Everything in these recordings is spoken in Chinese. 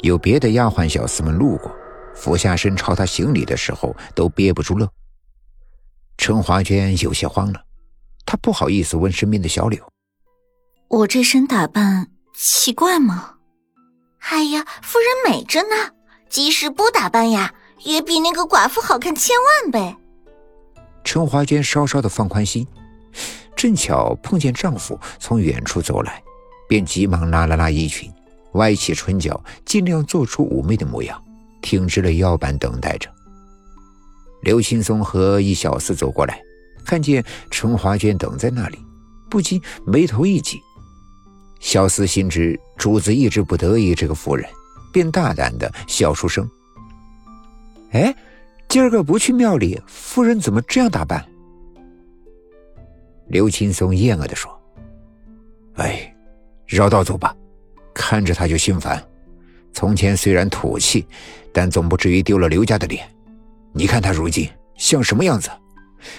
有别的丫鬟小厮们路过，俯下身朝他行礼的时候，都憋不住乐。陈华娟有些慌了，她不好意思问身边的小柳：“我这身打扮奇怪吗？”“哎呀，夫人美着呢，即使不打扮呀，也比那个寡妇好看千万倍。”陈华娟稍稍的放宽心，正巧碰见丈夫从远处走来，便急忙拉了拉衣裙，歪起唇角，尽量做出妩媚的模样，挺直了腰板等待着。刘青松和一小厮走过来，看见陈华娟等在那里，不禁眉头一紧。小厮心知主子一直不得意这个妇人，便大胆的笑出声：“哎。”今儿个不去庙里，夫人怎么这样打扮？刘青松厌恶的说：“哎，绕道走吧，看着他就心烦。从前虽然土气，但总不至于丢了刘家的脸。你看他如今像什么样子？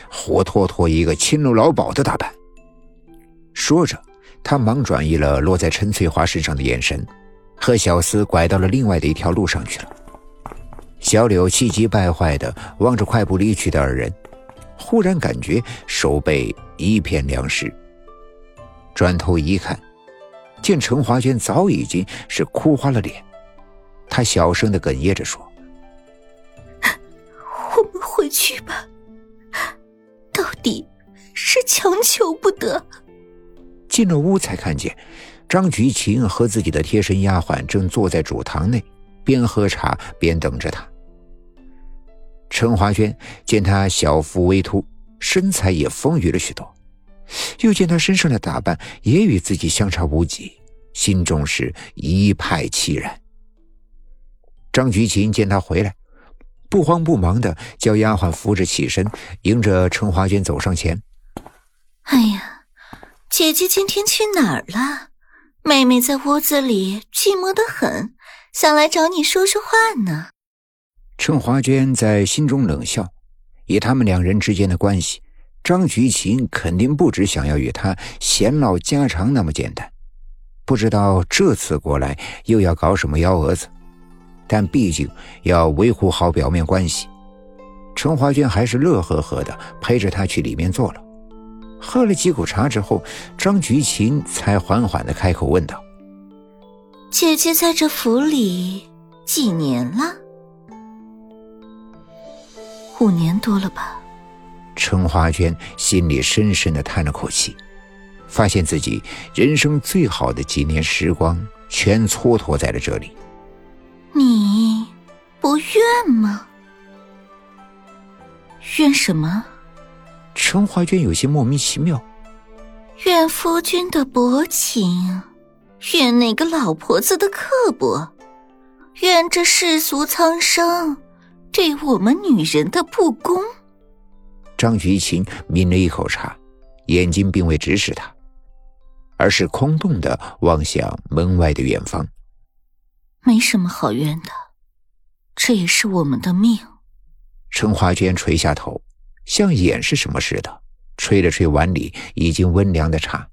活脱脱一个青楼老鸨的打扮。”说着，他忙转移了落在陈翠花身上的眼神，和小厮拐到了另外的一条路上去了。小柳气急败坏的望着快步离去的二人，忽然感觉手背一片凉湿。转头一看，见陈华娟早已经是哭花了脸，他小声的哽咽着说：“我们回去吧，到底是强求不得。”进了屋才看见张菊琴和自己的贴身丫鬟正坐在主堂内。边喝茶边等着他。陈华娟见他小腹微凸，身材也丰腴了许多，又见他身上的打扮也与自己相差无几，心中是一派凄然。张菊琴见他回来，不慌不忙的叫丫鬟扶着起身，迎着陈华娟走上前。哎呀，姐姐今天去哪儿了？妹妹在屋子里寂寞的很。想来找你说说话呢。陈华娟在心中冷笑，以他们两人之间的关系，张菊琴肯定不止想要与他闲唠家常那么简单。不知道这次过来又要搞什么幺蛾子，但毕竟要维护好表面关系。陈华娟还是乐呵呵的陪着他去里面坐了。喝了几口茶之后，张菊琴才缓缓的开口问道。姐姐在这府里几年了？五年多了吧。陈华娟心里深深的叹了口气，发现自己人生最好的几年时光全蹉跎在了这里。你不怨吗？怨什么？陈华娟有些莫名其妙。怨夫君的薄情。怨那个老婆子的刻薄，怨这世俗苍生对我们女人的不公。张菊琴抿了一口茶，眼睛并未直视他，而是空洞的望向门外的远方。没什么好怨的，这也是我们的命。陈华娟垂下头，像掩饰什么似的，吹了吹碗里已经温凉的茶。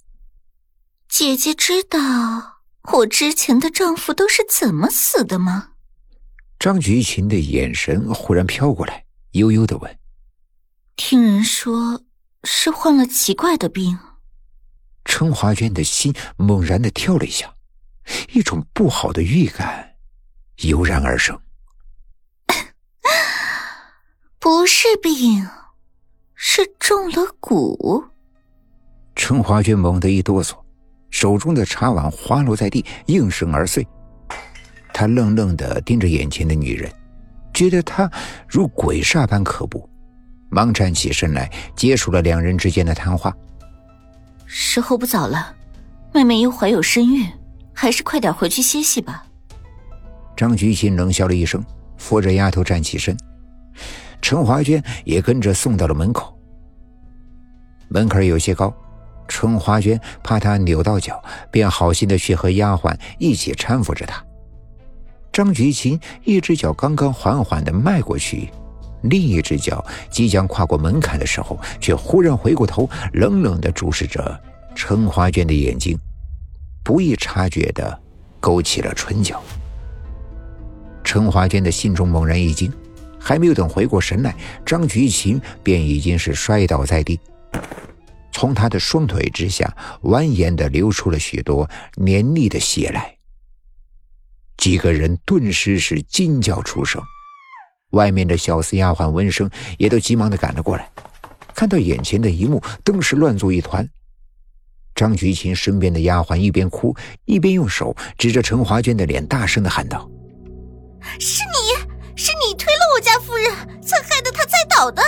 姐姐知道我之前的丈夫都是怎么死的吗？张菊琴的眼神忽然飘过来，悠悠的问：“听人说是患了奇怪的病。”陈华娟的心猛然的跳了一下，一种不好的预感油然而生。不是病，是中了蛊。陈华娟猛地一哆嗦。手中的茶碗滑落在地，应声而碎。他愣愣的盯着眼前的女人，觉得她如鬼煞般可怖，忙站起身来结束了两人之间的谈话。时候不早了，妹妹又怀有身孕，还是快点回去歇息吧。张菊琴冷笑了一声，扶着丫头站起身，陈华娟也跟着送到了门口。门槛有些高。陈华娟怕他扭到脚，便好心的去和丫鬟一起搀扶着她。张菊琴一只脚刚刚缓缓的迈过去，另一只脚即将跨过门槛的时候，却忽然回过头，冷冷的注视着陈华娟的眼睛，不易察觉的勾起了唇角。陈华娟的心中猛然一惊，还没有等回过神来，张菊琴便已经是摔倒在地，从他的双腿之下蜿蜒的流出了许多黏腻的血来。几个人顿时是惊叫出声，外面的小厮丫鬟闻声也都急忙的赶了过来，看到眼前的一幕，顿时乱作一团。张菊琴身边的丫鬟一边哭一边用手指着陈华娟的脸，大声的喊道：“是你，是你推了我家夫人，才害得她栽倒的。”